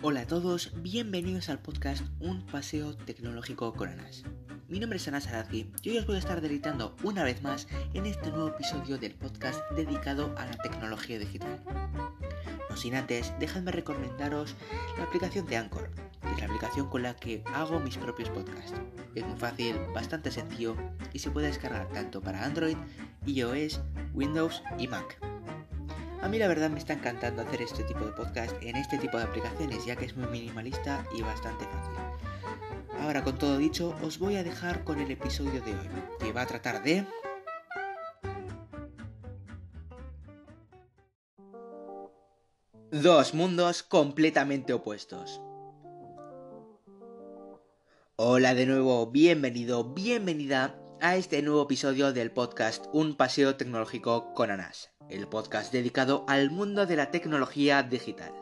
Hola a todos, bienvenidos al podcast Un Paseo Tecnológico con Anas. Mi nombre es Anas Arazki y hoy os voy a estar deleitando una vez más en este nuevo episodio del podcast dedicado a la tecnología digital. No sin antes, dejadme recomendaros la aplicación de Anchor, que es la aplicación con la que hago mis propios podcasts. Es muy fácil, bastante sencillo y se puede descargar tanto para Android, iOS, Windows y Mac. A mí la verdad me está encantando hacer este tipo de podcast en este tipo de aplicaciones ya que es muy minimalista y bastante fácil. Ahora con todo dicho os voy a dejar con el episodio de hoy que va a tratar de... Dos mundos completamente opuestos. Hola de nuevo, bienvenido, bienvenida a este nuevo episodio del podcast Un paseo tecnológico con Anas el podcast dedicado al mundo de la tecnología digital.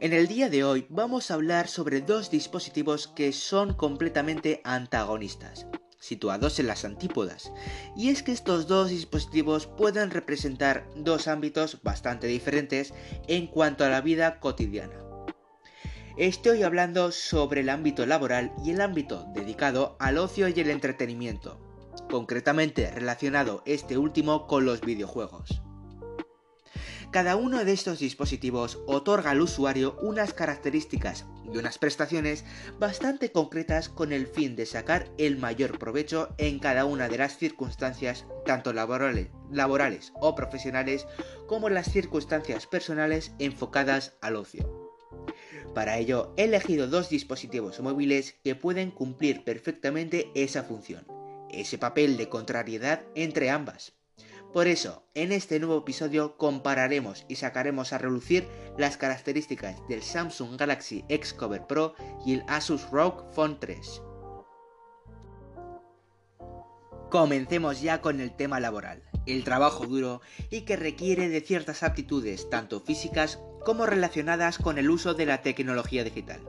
En el día de hoy vamos a hablar sobre dos dispositivos que son completamente antagonistas, situados en las antípodas, y es que estos dos dispositivos pueden representar dos ámbitos bastante diferentes en cuanto a la vida cotidiana. Estoy hablando sobre el ámbito laboral y el ámbito dedicado al ocio y el entretenimiento, concretamente relacionado este último con los videojuegos. Cada uno de estos dispositivos otorga al usuario unas características y unas prestaciones bastante concretas con el fin de sacar el mayor provecho en cada una de las circunstancias, tanto laborales, o profesionales, como las circunstancias personales enfocadas al ocio. Para ello, he elegido dos dispositivos móviles que pueden cumplir perfectamente esa función ese papel de contrariedad entre ambas. Por eso, en este nuevo episodio compararemos y sacaremos a relucir las características del Samsung Galaxy X Cover Pro y el Asus ROG Phone 3. Comencemos ya con el tema laboral, el trabajo duro y que requiere de ciertas aptitudes tanto físicas como relacionadas con el uso de la tecnología digital.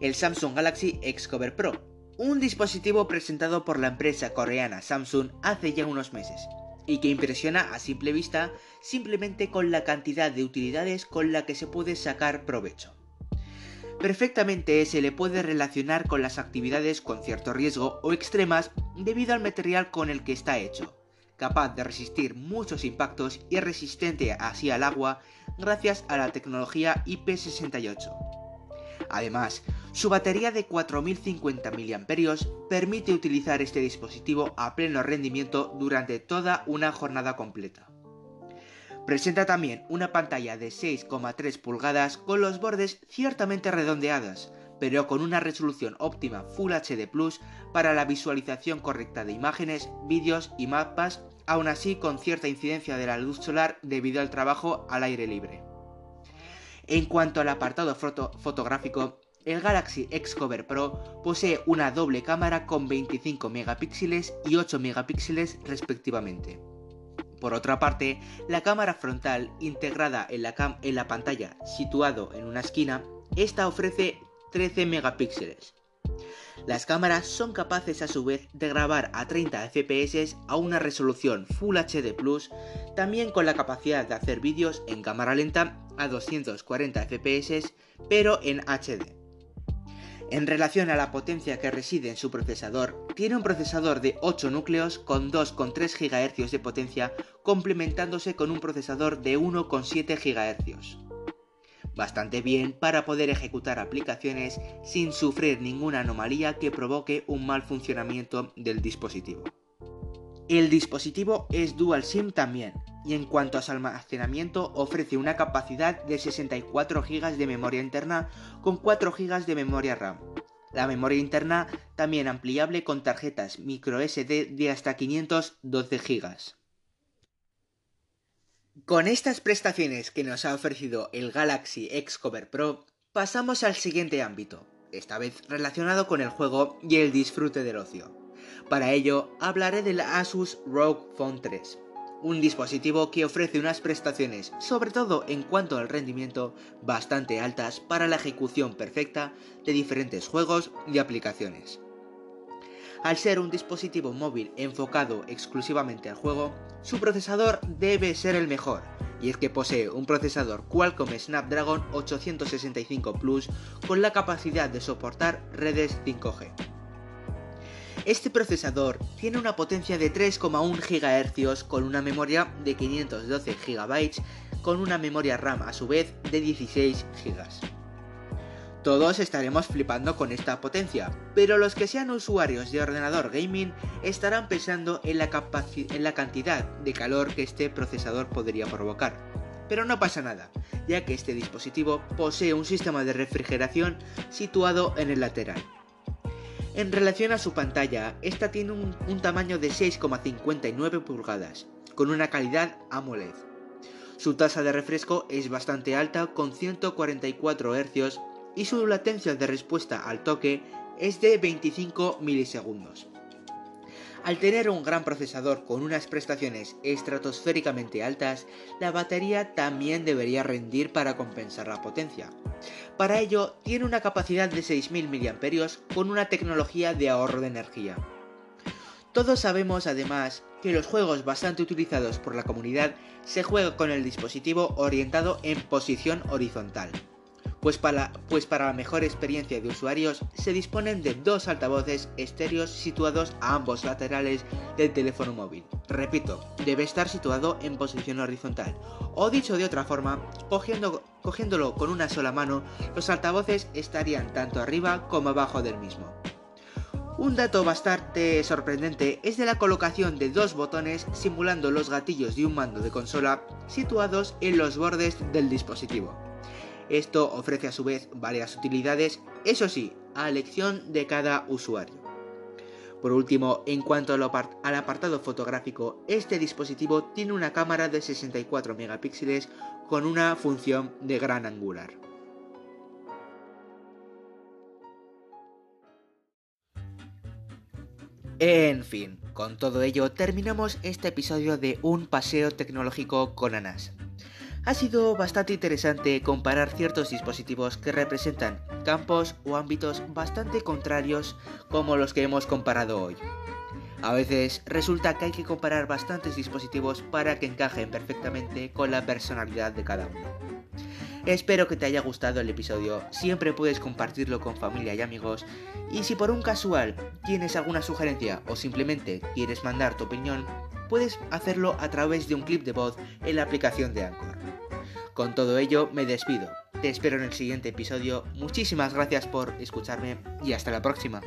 El Samsung Galaxy X Cover Pro un dispositivo presentado por la empresa coreana Samsung hace ya unos meses, y que impresiona a simple vista simplemente con la cantidad de utilidades con la que se puede sacar provecho. Perfectamente se le puede relacionar con las actividades con cierto riesgo o extremas debido al material con el que está hecho, capaz de resistir muchos impactos y resistente así al agua gracias a la tecnología IP68. Además, su batería de 4050 mAh permite utilizar este dispositivo a pleno rendimiento durante toda una jornada completa. Presenta también una pantalla de 6,3 pulgadas con los bordes ciertamente redondeadas, pero con una resolución óptima Full HD Plus para la visualización correcta de imágenes, vídeos y mapas, aún así con cierta incidencia de la luz solar debido al trabajo al aire libre. En cuanto al apartado fotográfico, el Galaxy X Cover Pro posee una doble cámara con 25 megapíxeles y 8 megapíxeles respectivamente. Por otra parte, la cámara frontal integrada en la, en la pantalla situado en una esquina, esta ofrece 13 megapíxeles. Las cámaras son capaces a su vez de grabar a 30 fps a una resolución Full HD Plus, también con la capacidad de hacer vídeos en cámara lenta a 240 fps, pero en HD. En relación a la potencia que reside en su procesador, tiene un procesador de 8 núcleos con 2,3 GHz de potencia complementándose con un procesador de 1,7 GHz. Bastante bien para poder ejecutar aplicaciones sin sufrir ninguna anomalía que provoque un mal funcionamiento del dispositivo. El dispositivo es Dual SIM también, y en cuanto a su almacenamiento ofrece una capacidad de 64 GB de memoria interna con 4 GB de memoria RAM. La memoria interna también ampliable con tarjetas microSD de hasta 512 GB. Con estas prestaciones que nos ha ofrecido el Galaxy X Cover Pro, pasamos al siguiente ámbito, esta vez relacionado con el juego y el disfrute del ocio. Para ello, hablaré del Asus ROG Phone 3 un dispositivo que ofrece unas prestaciones, sobre todo en cuanto al rendimiento, bastante altas para la ejecución perfecta de diferentes juegos y aplicaciones. Al ser un dispositivo móvil enfocado exclusivamente al juego, su procesador debe ser el mejor, y es que posee un procesador Qualcomm Snapdragon 865 Plus con la capacidad de soportar redes 5G. Este procesador tiene una potencia de 3,1 GHz con una memoria de 512 GB con una memoria RAM a su vez de 16 GB. Todos estaremos flipando con esta potencia, pero los que sean usuarios de ordenador gaming estarán pensando en la, en la cantidad de calor que este procesador podría provocar. Pero no pasa nada, ya que este dispositivo posee un sistema de refrigeración situado en el lateral. En relación a su pantalla, esta tiene un, tamaño de 6,59 pulgadas, con una calidad AMOLED. Su tasa de refresco es bastante alta con 144 Hz y su latencia de respuesta al toque es de 25 milisegundos. Al tener un gran procesador con unas prestaciones estratosféricamente altas, la batería también debería rendir para compensar la potencia. Para ello, tiene una capacidad de 6.000 mAh con una tecnología de ahorro de energía. Todos sabemos además que los juegos bastante utilizados por la comunidad se juegan con el dispositivo orientado en posición horizontal pues para, pues para la mejor experiencia de usuarios se disponen de dos altavoces estéreos situados a ambos laterales del teléfono móvil. Repito, debe estar situado en posición horizontal. O dicho de otra forma, cogiéndolo con una sola mano, los altavoces estarían tanto arriba como abajo del mismo. Un dato bastante sorprendente es de la colocación de dos botones simulando los gatillos de un mando de consola situados en los bordes del dispositivo. Esto ofrece a su vez varias utilidades, eso sí, a elección de cada usuario. Por último, en cuanto al apartado fotográfico, este dispositivo tiene una cámara de 64 megapíxeles con una función de gran angular. En fin, con todo ello terminamos este episodio de Un paseo tecnológico con Anas. Ha sido bastante interesante comparar ciertos dispositivos que representan campos o ámbitos bastante contrarios como los que hemos comparado hoy. A veces resulta que hay que comparar bastantes dispositivos para que encajen perfectamente con la personalidad de cada uno. Espero que te haya gustado el episodio, siempre puedes compartirlo con familia y amigos y si por un casual tienes alguna sugerencia o simplemente quieres mandar tu opinión, puedes hacerlo a través de un clip de voz en la aplicación de Anchor. Con todo ello, me despido. Te espero en el siguiente episodio. Muchísimas gracias por escucharme y hasta la próxima.